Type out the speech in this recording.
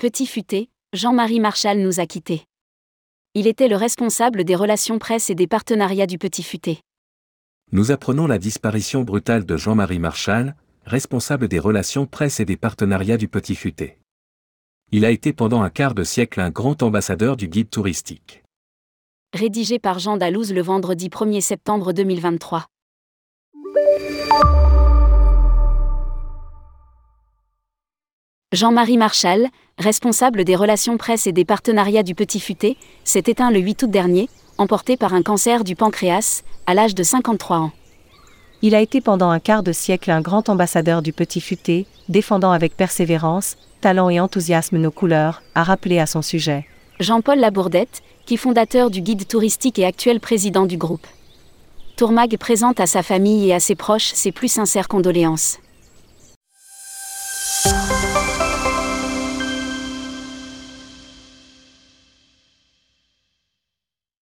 Petit futé, Jean-Marie Marchal nous a quittés. Il était le responsable des relations presse et des partenariats du Petit Futé. Nous apprenons la disparition brutale de Jean-Marie Marchal, responsable des relations presse et des partenariats du Petit Futé. Il a été pendant un quart de siècle un grand ambassadeur du guide touristique. Rédigé par Jean Dalouse le vendredi 1er septembre 2023. Jean-Marie Marchal, responsable des relations presse et des partenariats du Petit Futé, s'est éteint le 8 août dernier, emporté par un cancer du pancréas, à l'âge de 53 ans. Il a été pendant un quart de siècle un grand ambassadeur du Petit Futé, défendant avec persévérance, talent et enthousiasme nos couleurs, a rappelé à son sujet. Jean-Paul Labourdette, qui fondateur du guide touristique et actuel président du groupe. Tourmag présente à sa famille et à ses proches ses plus sincères condoléances.